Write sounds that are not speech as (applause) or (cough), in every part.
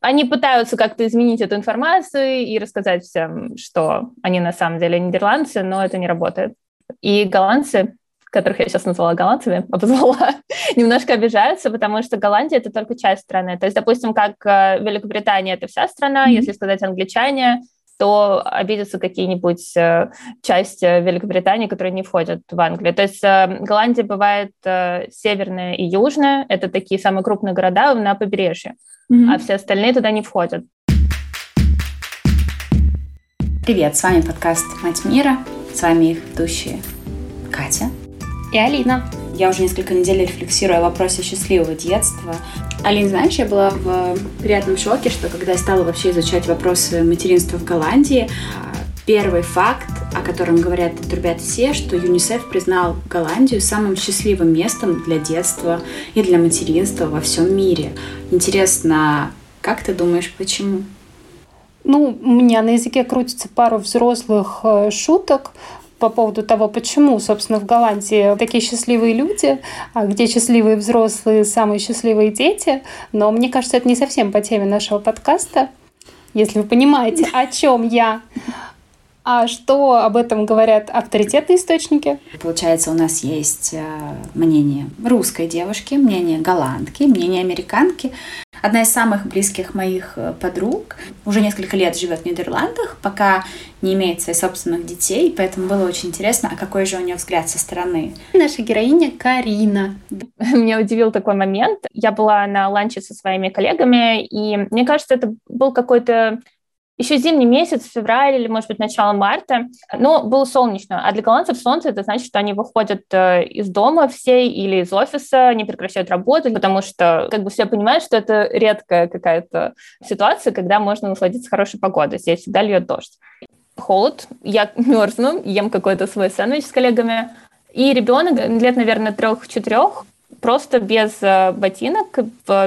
Они пытаются как-то изменить эту информацию и рассказать всем, что они на самом деле нидерландцы, но это не работает. И голландцы, которых я сейчас назвала голландцами, (laughs) обозвала, немножко обижаются, потому что Голландия — это только часть страны. То есть, допустим, как э, Великобритания — это вся страна, mm-hmm. если сказать англичане, то обидятся какие-нибудь э, части Великобритании, которые не входят в Англию. То есть э, Голландия бывает э, северная и южная, это такие самые крупные города на побережье, mm-hmm. а все остальные туда не входят. Привет, с вами подкаст «Мать мира», с вами их ведущие Катя и Алина. Я уже несколько недель рефлексирую о вопросе счастливого детства. Алин, знаешь, я была в приятном шоке, что когда я стала вообще изучать вопросы материнства в Голландии, первый факт, о котором говорят и трубят все, что ЮНИСЕФ признал Голландию самым счастливым местом для детства и для материнства во всем мире. Интересно, как ты думаешь, почему? Ну, у меня на языке крутится пару взрослых э, шуток по поводу того, почему, собственно, в Голландии такие счастливые люди, а где счастливые взрослые, самые счастливые дети. Но мне кажется, это не совсем по теме нашего подкаста. Если вы понимаете, о чем я. А что об этом говорят авторитетные источники? Получается, у нас есть э, мнение русской девушки, мнение голландки, мнение американки. Одна из самых близких моих э, подруг уже несколько лет живет в Нидерландах, пока не имеет своих собственных детей, поэтому было очень интересно, а какой же у нее взгляд со стороны. Наша героиня Карина. (laughs) Меня удивил такой момент. Я была на ланче со своими коллегами, и мне кажется, это был какой-то еще зимний месяц, февраль или, может быть, начало марта, но было солнечно. А для голландцев солнце – это значит, что они выходят э, из дома все или из офиса, не прекращают работу, потому что как бы все понимают, что это редкая какая-то ситуация, когда можно насладиться хорошей погодой. Здесь всегда льет дождь. Холод, я (laughs) мерзну, ем какой-то свой сэндвич с коллегами, и ребенок лет, наверное, трех-четырех просто без э, ботинок,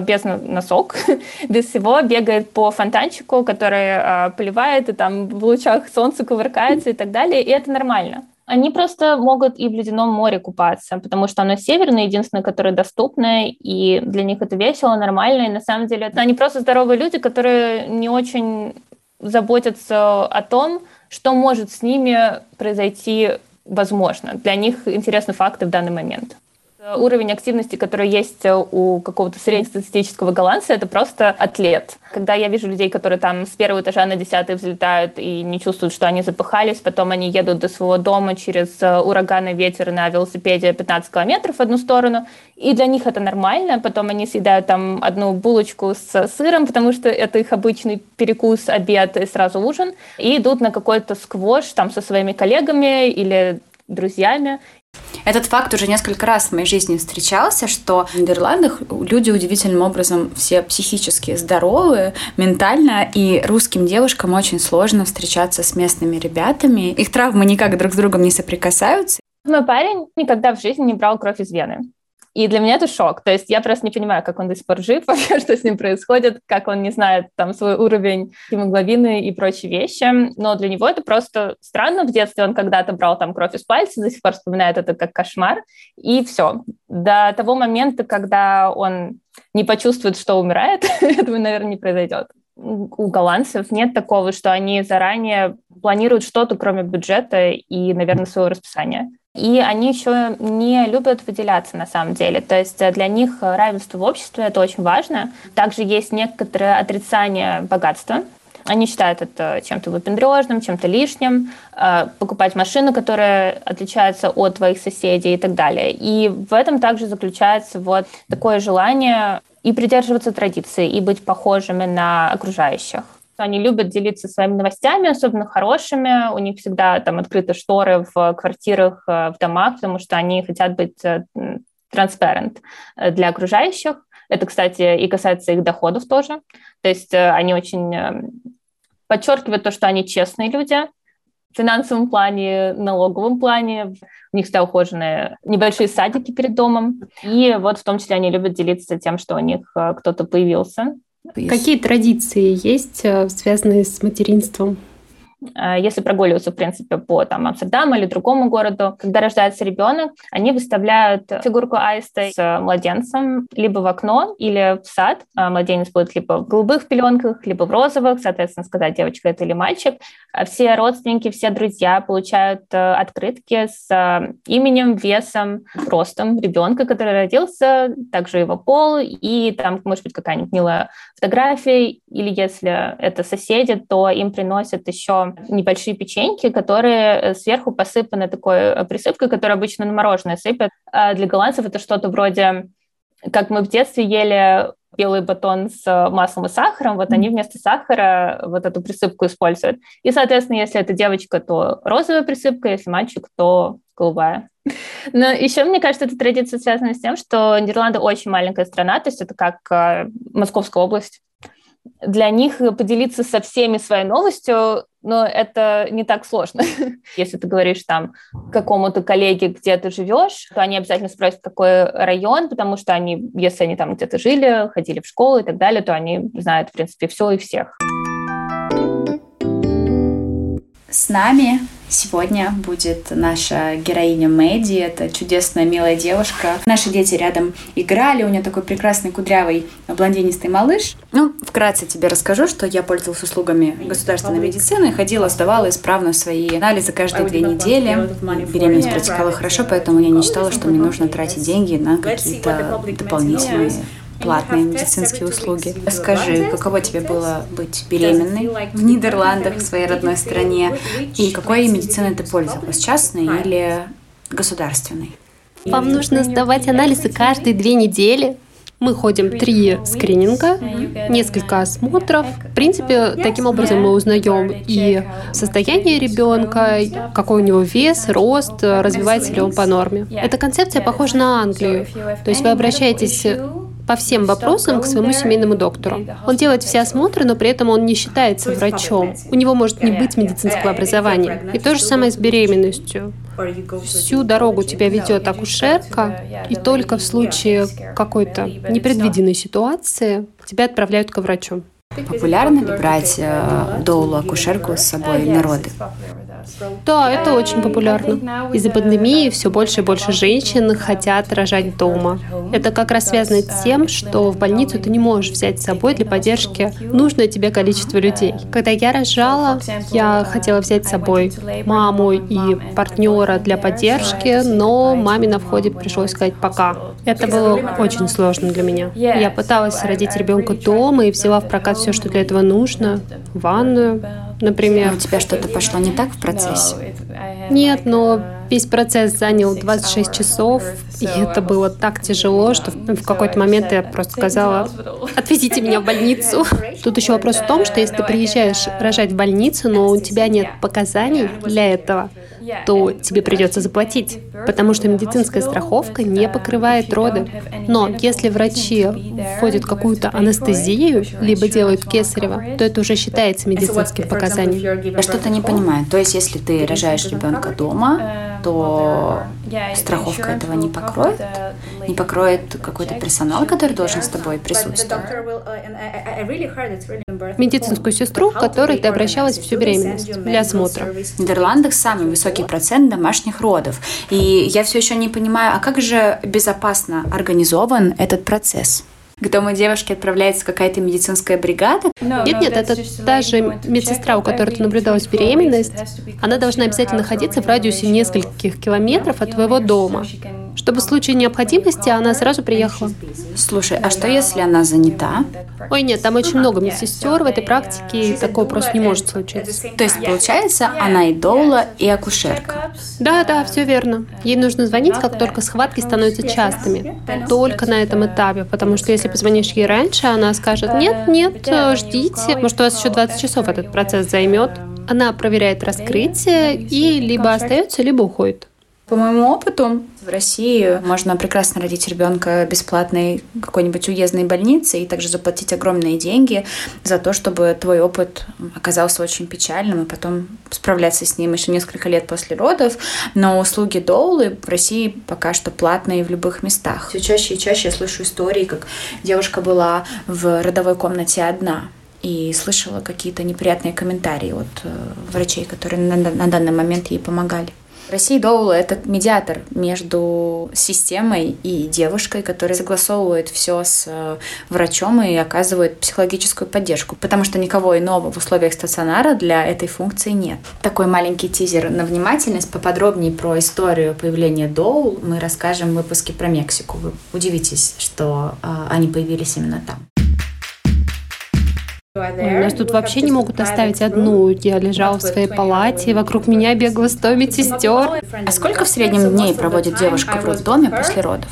без носок, (laughs) без всего бегает по фонтанчику, который э, поливает, и там в лучах солнца кувыркается и так далее, и это нормально. Они просто могут и в ледяном море купаться, потому что оно северное, единственное, которое доступно, и для них это весело, нормально, и на самом деле это они просто здоровые люди, которые не очень заботятся о том, что может с ними произойти возможно. Для них интересны факты в данный момент. Уровень активности, который есть у какого-то среднестатистического голландца, это просто атлет. Когда я вижу людей, которые там с первого этажа на десятый взлетают и не чувствуют, что они запыхались, потом они едут до своего дома через э, ураганный ветер на велосипеде 15 километров в одну сторону, и для них это нормально, потом они съедают там одну булочку с сыром, потому что это их обычный перекус, обед и сразу ужин, и идут на какой-то сквош там со своими коллегами или друзьями, этот факт уже несколько раз в моей жизни встречался, что в Нидерландах люди удивительным образом все психически здоровые, ментально, и русским девушкам очень сложно встречаться с местными ребятами. Их травмы никак друг с другом не соприкасаются. Мой парень никогда в жизни не брал кровь из вены. И для меня это шок. То есть я просто не понимаю, как он до сих пор жив, (laughs) вообще, что с ним происходит, как он не знает там свой уровень гемоглобины и прочие вещи. Но для него это просто странно. В детстве он когда-то брал там кровь из пальца, до сих пор вспоминает это как кошмар. И все. До того момента, когда он не почувствует, что умирает, (laughs) этого, наверное, не произойдет у голландцев нет такого, что они заранее планируют что-то, кроме бюджета и, наверное, своего расписания. И они еще не любят выделяться на самом деле. То есть для них равенство в обществе это очень важно. Также есть некоторое отрицание богатства. Они считают это чем-то выпендрежным, чем-то лишним, э, покупать машину, которая отличается от твоих соседей и так далее. И в этом также заключается вот такое желание и придерживаться традиций, и быть похожими на окружающих. Они любят делиться своими новостями, особенно хорошими. У них всегда там открыты шторы в квартирах, э, в домах, потому что они хотят быть transparent э, э, для окружающих. Это, кстати, и касается их доходов тоже. То есть они очень подчеркивают то, что они честные люди, в финансовом плане, налоговом плане. У них всегда ухоженные небольшие садики перед домом. И вот в том числе они любят делиться тем, что у них кто-то появился. Какие традиции есть, э, связанные с материнством? Э, если прогуливаться, в принципе, по там, Амстердаму или другому городу, когда рождается ребенок, они выставляют фигурку аиста с младенцем либо в окно или в сад. А младенец будет либо в голубых пеленках, либо в розовых, соответственно, сказать, девочка это или мальчик. А все родственники, все друзья получают э, открытки с э, именем, весом, ростом ребенка, который родился, также его пол, и там, может быть, какая-нибудь милая фотография, или если это соседи, то им приносят еще небольшие печеньки, которые э, сверху посыпаны такой э, присыпкой, которую обычно на мороженое сыпят. А для голландцев это что-то вроде, как мы в детстве ели белый батон с э, маслом и сахаром, вот они вместо сахара вот эту присыпку используют. И, соответственно, если это девочка, то розовая присыпка, если мальчик, то голубая. (laughs) Но еще, мне кажется, эта традиция связана с тем, что Нидерланды очень маленькая страна, то есть это как Московская область для них поделиться со всеми своей новостью, но это не так сложно. (laughs) Если ты говоришь там какому-то коллеге, где ты живешь, то они обязательно спросят, какой район, потому что они, если они там где-то жили, ходили в школу и так далее, то они знают, в принципе, все и всех. С нами Сегодня будет наша героиня Мэдди. Это чудесная, милая девушка. Наши дети рядом играли. У нее такой прекрасный кудрявый блондинистый малыш. Ну, вкратце тебе расскажу, что я пользовалась услугами государственной медицины. Ходила, сдавала исправно свои анализы каждые две недели. Беременность протекала хорошо, поэтому я не считала, что мне нужно тратить деньги на какие-то дополнительные платные медицинские услуги. Скажи, каково тебе было быть беременной в Нидерландах, в своей родной стране, и какой медициной ты пользовалась, частной или государственной? Вам нужно сдавать анализы каждые две недели. Мы ходим три скрининга, несколько осмотров. В принципе, таким образом мы узнаем и состояние ребенка, какой у него вес, рост, развивается ли он по норме. Эта концепция похожа на Англию. То есть вы обращаетесь по всем вопросам к своему семейному доктору. Он делает все осмотры, но при этом он не считается врачом. У него может не быть медицинского образования. И то же самое с беременностью. Всю дорогу тебя ведет акушерка, и только в случае какой-то непредвиденной ситуации тебя отправляют к врачу. Популярно ли брать э, доулу акушерку с собой на роды? Да, это очень популярно. Из-за пандемии все больше и больше женщин хотят рожать дома. Это как раз связано с тем, что в больницу ты не можешь взять с собой для поддержки нужное тебе количество людей. Когда я рожала, я хотела взять с собой маму и партнера для поддержки, но маме на входе пришлось сказать пока. Это было очень сложно для меня. Я пыталась родить ребенка дома и взяла в прокат все, что для этого нужно, ванную, например. А у тебя что-то пошло не так в процессе? Нет, но весь процесс занял 26 часов, и это было так тяжело, что в какой-то момент я просто сказала, (laughs) отвезите меня в больницу. (laughs) Тут еще вопрос в том, что если ты приезжаешь рожать в больницу, но у тебя нет показаний для этого, то тебе придется заплатить, потому что медицинская страховка не покрывает роды. Но если врачи вводят какую-то анестезию, либо делают кесарево, то это уже считается медицинским показанием. Я что-то не понимаю. То есть, если ты рожаешь ребенка дома, то страховка этого не покроет? Не покроет какой-то персонал, который должен с тобой присутствовать? Медицинскую сестру, к которой ты обращалась всю беременность для осмотра. В Нидерландах самый высокий процент домашних родов. И я все еще не понимаю, а как же безопасно организован этот процесс? К дому девушки отправляется какая-то медицинская бригада? Нет, нет, это та же медсестра, у которой ты наблюдалась беременность. Она должна обязательно находиться в радиусе нескольких километров от твоего дома чтобы в случае необходимости она сразу приехала. Слушай, а что если она занята? Ой, нет, там очень много медсестер в этой практике, и такого просто не может случиться. То есть, получается, она и доула, и акушерка? Да, да, все верно. Ей нужно звонить, как только схватки становятся частыми. Только на этом этапе, потому что если позвонишь ей раньше, она скажет, нет, нет, ждите, может, у вас еще 20 часов этот процесс займет. Она проверяет раскрытие и либо остается, либо уходит. По моему опыту, в России можно прекрасно родить ребенка бесплатной какой-нибудь уездной больнице и также заплатить огромные деньги за то, чтобы твой опыт оказался очень печальным и потом справляться с ним еще несколько лет после родов. Но услуги доулы в России пока что платные в любых местах. Все чаще и чаще я слышу истории, как девушка была в родовой комнате одна, и слышала какие-то неприятные комментарии от э, врачей, которые на данный момент ей помогали. В России Доула — это медиатор между системой и девушкой, который согласовывает все с э, врачом и оказывает психологическую поддержку, потому что никого иного в условиях стационара для этой функции нет. Такой маленький тизер на внимательность. Поподробнее про историю появления Доул мы расскажем в выпуске про Мексику. Вы удивитесь, что э, они появились именно там. Нас тут вообще не могут оставить одну. Я лежала в своей палате, вокруг меня бегало сто медсестер. А сколько в среднем дней проводит девушка в роддоме после родов?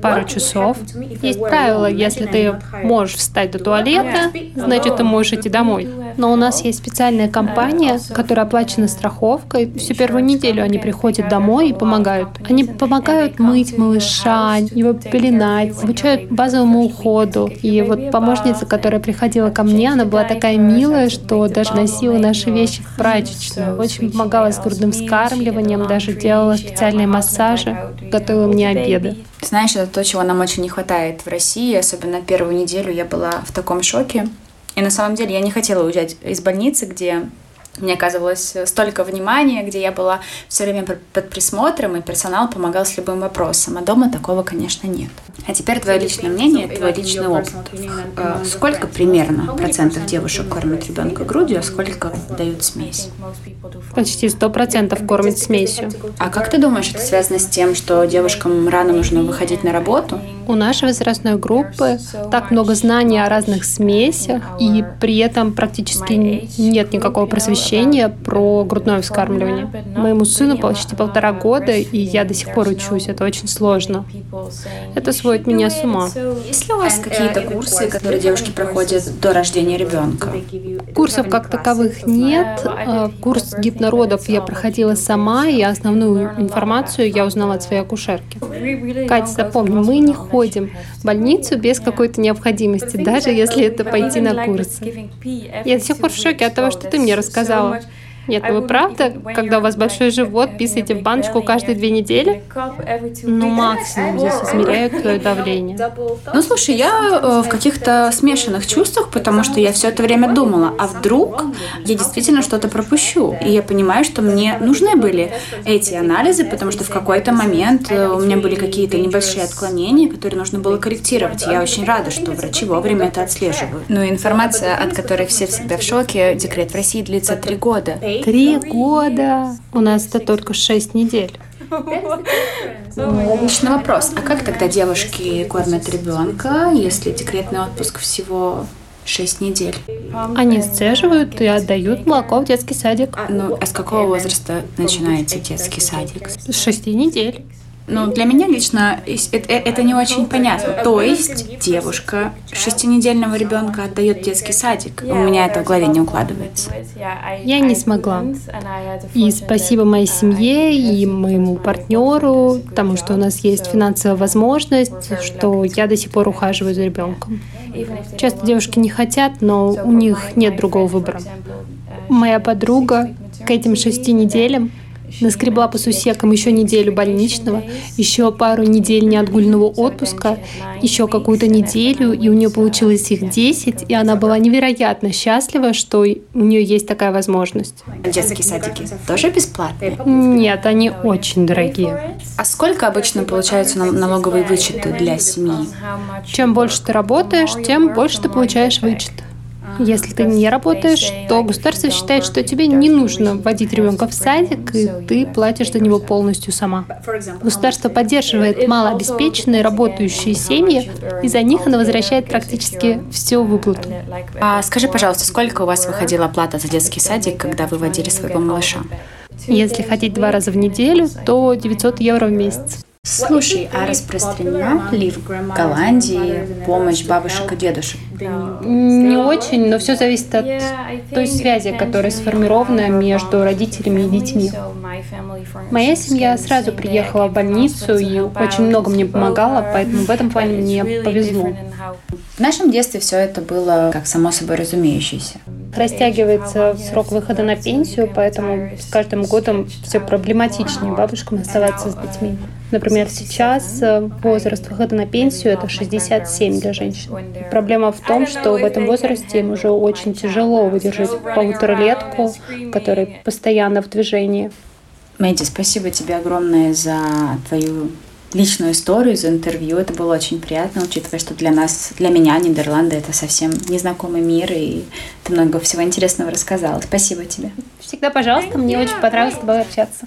Пару часов. Есть правило, если ты можешь встать до туалета, значит, ты можешь идти домой. Но у нас есть специальная компания, которая оплачена страховкой. Всю первую неделю они приходят домой и помогают. Они помогают мыть малыша, его пеленать, обучают базовому уходу. И вот помощница, которая приходила ко мне, она была такая милая, что даже носила наши вещи в прачечную. Очень помогала с грудным вскармливанием, даже делала специальные массажи, готовила мне обеды. Знаешь, это то, чего нам очень не хватает в России. Особенно первую неделю я была в таком шоке. И на самом деле я не хотела уезжать из больницы, где мне оказывалось столько внимания, где я была все время под присмотром, и персонал помогал с любым вопросом. А дома такого, конечно, нет. А теперь твое личное мнение, твой личный опыт. Э, сколько примерно процентов девушек кормят ребенка грудью, а сколько дают смесь? Почти сто процентов кормят смесью. А как ты думаешь, это связано с тем, что девушкам рано нужно выходить на работу? У нашей возрастной группы так много знаний о разных смесях, и при этом практически нет никакого просвещения про грудное вскармливание. Моему сыну почти полтора года, и я до сих пор учусь. Это очень сложно. Это сводит меня с ума. Есть ли у вас какие-то курсы, которые девушки проходят до рождения ребенка? Курсов как таковых нет. А, курс гипнородов я проходила сама, и основную информацию я узнала от своей акушерки. Катя, запомни, мы не ходим в больницу без какой-то необходимости, даже если это пойти на курсы. Я до сих пор в шоке от того, что ты мне рассказала. Нет, вы правда, когда у вас большой живот, писаете в баночку каждые две недели? Ну, максимум здесь измеряют твое давление. Ну, слушай, я э, в каких-то смешанных чувствах, потому что я все это время думала, а вдруг я действительно что-то пропущу? И я понимаю, что мне нужны были эти анализы, потому что в какой-то момент э, у меня были какие-то небольшие отклонения, которые нужно было корректировать. я очень рада, что врачи вовремя это отслеживают. Ну, информация, от которой все всегда в шоке, декрет в России длится три года. Три года. У нас это только шесть недель. Личный вопрос. А как тогда девушки кормят ребенка, если декретный отпуск всего шесть недель? Они сцеживают и отдают молоко в детский садик. Ну, а с какого возраста начинается детский садик? С шести недель. Ну, для меня лично это не очень понятно. То есть девушка шестинедельного ребенка отдает детский садик. У меня это в голове не укладывается. Я не смогла. И спасибо моей семье и моему партнеру, потому что у нас есть финансовая возможность, что я до сих пор ухаживаю за ребенком. Часто девушки не хотят, но у них нет другого выбора. Моя подруга к этим шести неделям Наскребла по сусекам еще неделю больничного, еще пару недель неотгульного отпуска, еще какую-то неделю, и у нее получилось их 10, и она была невероятно счастлива, что у нее есть такая возможность. Детские садики тоже бесплатные? Нет, они очень дорогие. А сколько обычно получаются налоговые вычеты для семьи? Чем больше ты работаешь, тем больше ты получаешь вычет. Если ты не работаешь, то государство считает, что тебе не нужно вводить ребенка в садик, и ты платишь за него полностью сама. Государство поддерживает малообеспеченные работающие семьи, и за них оно возвращает практически всю выплату. А скажи, пожалуйста, сколько у вас выходила плата за детский садик, когда вы водили своего малыша? Если ходить два раза в неделю, то 900 евро в месяц. Слушай, а распространена ли в Голландии помощь бабушек и дедушек? Не очень, но все зависит от той связи, которая сформирована между родителями и детьми. Моя семья сразу приехала в больницу и очень много мне помогала, поэтому в этом плане мне повезло. В нашем детстве все это было как само собой разумеющееся. Растягивается срок выхода на пенсию, поэтому с каждым годом все проблематичнее бабушкам оставаться с детьми. Например, сейчас э, возраст выхода на пенсию это 67 для женщин. Проблема в том, что в этом возрасте им уже очень тяжело выдержать полуторалетку, которая постоянно в движении. Мэдди, спасибо тебе огромное за твою личную историю, за интервью. Это было очень приятно, учитывая, что для нас, для меня Нидерланды — это совсем незнакомый мир, и ты много всего интересного рассказала. Спасибо тебе. Всегда пожалуйста, мне очень понравилось с тобой общаться.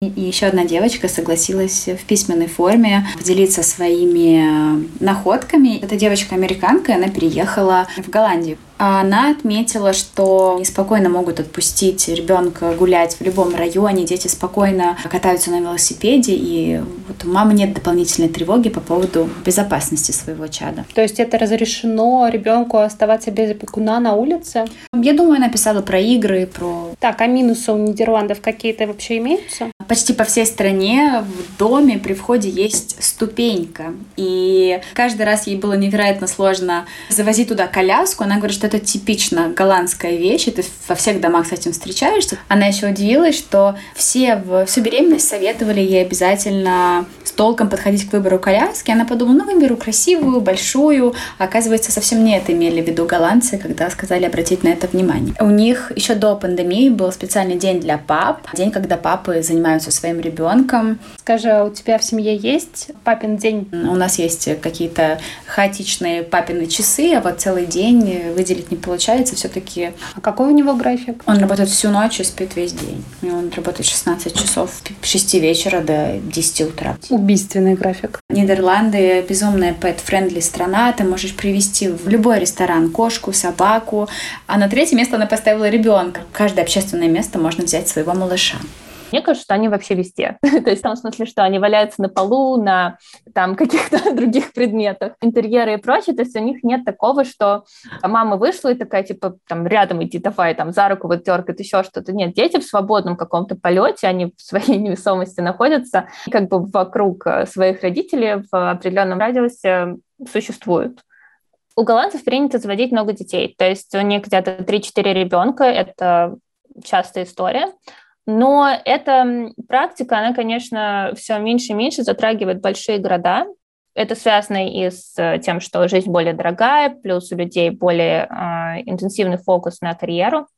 И еще одна девочка согласилась в письменной форме поделиться своими э, находками. Эта девочка-американка, она переехала в Голландию. А она отметила, что спокойно могут отпустить ребенка гулять в любом районе, дети спокойно катаются на велосипеде, и вот у мамы нет дополнительной тревоги по поводу безопасности своего чада. То есть это разрешено ребенку оставаться без опекуна на улице? Я думаю, она писала про игры, про... Так, а минусы у Нидерландов какие-то вообще имеются? Почти по всей стране в доме при входе есть ступенька. И каждый раз ей было невероятно сложно завозить туда коляску. Она говорит, что это типично голландская вещь, и ты во всех домах с этим встречаешься. Она еще удивилась, что все в всю беременность советовали ей обязательно с толком подходить к выбору коляски. Она подумала, ну, выберу красивую, большую. А оказывается, совсем не это имели в виду голландцы, когда сказали обратить на это внимание. У них еще до пандемии был специальный день для пап, день, когда папы занимаются своим ребенком. Скажи, а у тебя в семье есть папин день? У нас есть какие-то хаотичные папины часы, а вот целый день выделить выделить не получается, все-таки... А какой у него график? Он работает всю ночь и спит весь день. И он работает 16 часов с 6 вечера до 10 утра. Убийственный график. Нидерланды безумная pet-friendly страна. Ты можешь привести в любой ресторан кошку, собаку. А на третье место она поставила ребенка. Каждое общественное место можно взять своего малыша. Мне кажется, что они вообще везде. (laughs) То есть в том смысле, что они валяются на полу, на там (laughs) каких-то других предметах, интерьеры и прочее. То есть у них нет такого, что мама вышла и такая, типа, там, рядом иди, давай, там, за руку вот дергает, еще что-то. Нет, дети в свободном каком-то полете, они в своей (laughs) невесомости находятся, как бы вокруг э, своих родителей в определенном радиусе существуют. У голландцев принято заводить много детей, то есть у них где-то 3-4 ребенка, это частая история. Но эта практика, она, конечно, все меньше и меньше затрагивает большие города. Это связано и с э, тем, что жизнь более дорогая, плюс у людей более э, интенсивный фокус на карьеру.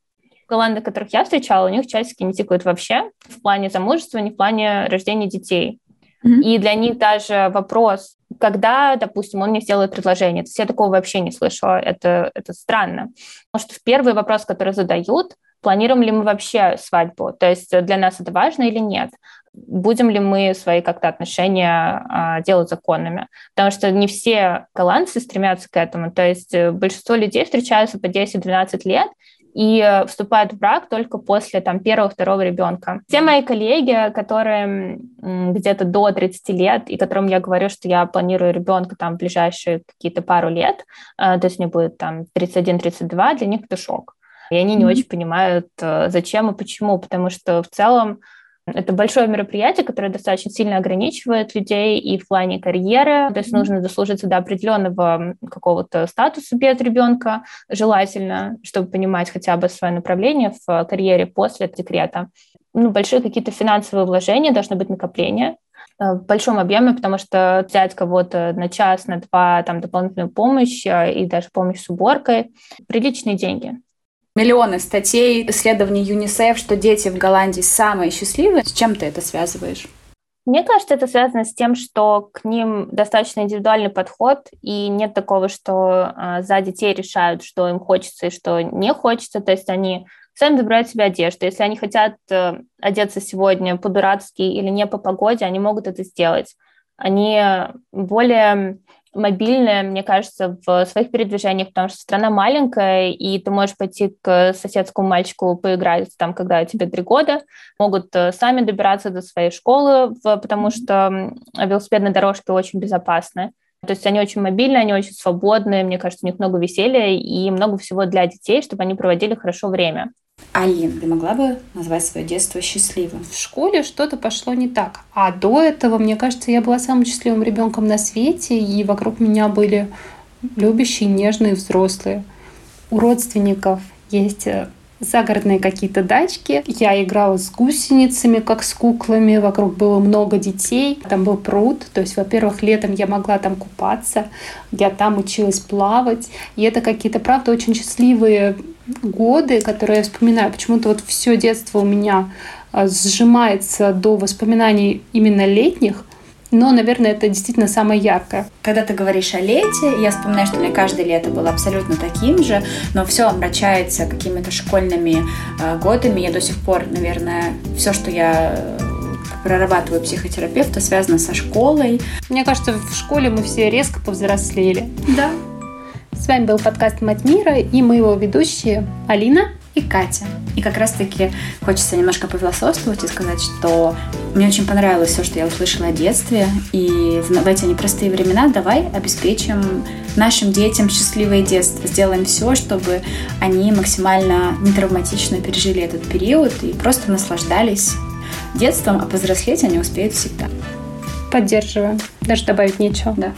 Голланды, которых я встречала, у них часики не тикают вообще в плане замужества, не в плане рождения детей. Mm-hmm. И для них даже вопрос, когда, допустим, он мне сделает предложение, то есть я такого вообще не слышала, это, это странно. Потому что первый вопрос, который задают, планируем ли мы вообще свадьбу, то есть для нас это важно или нет, будем ли мы свои как-то отношения а, делать законными, потому что не все голландцы стремятся к этому, то есть э, большинство людей встречаются по 10-12 лет, и вступают в брак только после там, первого-второго ребенка. Все мои коллеги, которые где-то до 30 лет, и которым я говорю, что я планирую ребенка там в ближайшие какие-то пару лет, э, то есть мне будет там 31-32, для них это шок. И они не mm-hmm. очень понимают, э, зачем и почему, потому что в целом это большое мероприятие, которое достаточно сильно ограничивает людей и в плане карьеры. То есть нужно дослужиться до определенного какого-то статуса без ребенка, желательно, чтобы понимать хотя бы свое направление в карьере после декрета. Ну, большие какие-то финансовые вложения, должны быть накопления э, в большом объеме, потому что взять кого-то на час, на два, там, дополнительную помощь э, и даже помощь с уборкой – приличные деньги миллионы статей, исследований ЮНИСЕФ, что дети в Голландии самые счастливые. С чем ты это связываешь? Мне кажется, это связано с тем, что к ним достаточно индивидуальный подход, и нет такого, что э, за детей решают, что им хочется и что не хочется. То есть они сами выбирают себе одежду. Если они хотят э, одеться сегодня по-дурацки или не по погоде, они могут это сделать. Они более мобильная, мне кажется, в своих передвижениях, потому что страна маленькая, и ты можешь пойти к соседскому мальчику поиграть там, когда тебе три года, могут э, сами добираться до своей школы, потому что велосипедные дорожки очень безопасны. То есть они очень мобильные, они очень свободные, мне кажется, у них много веселья и много всего для детей, чтобы они проводили хорошо время. Алин, ты могла бы назвать свое детство счастливым? В школе что-то пошло не так. А до этого, мне кажется, я была самым счастливым ребенком на свете, и вокруг меня были любящие, нежные взрослые. У родственников есть э, загородные какие-то дачки. Я играла с гусеницами, как с куклами. Вокруг было много детей. Там был пруд. То есть, во-первых, летом я могла там купаться. Я там училась плавать. И это какие-то, правда, очень счастливые годы, которые я вспоминаю. Почему-то вот все детство у меня а, сжимается до воспоминаний именно летних – но, наверное, это действительно самое яркое. Когда ты говоришь о лете, я вспоминаю, что у меня каждое лето было абсолютно таким же, но все омрачается какими-то школьными э, годами. Я до сих пор, наверное, все, что я э, прорабатываю психотерапевта, связано со школой. Мне кажется, в школе мы все резко повзрослели. Да. С вами был подкаст «Мать мира» и мы его ведущие Алина и Катя. И как раз-таки хочется немножко повилософствовать и сказать, что мне очень понравилось все, что я услышала о детстве. И в эти непростые времена давай обеспечим нашим детям счастливое детство. Сделаем все, чтобы они максимально нетравматично пережили этот период и просто наслаждались детством, а повзрослеть они успеют всегда. Поддерживаю. Даже добавить нечего. Да.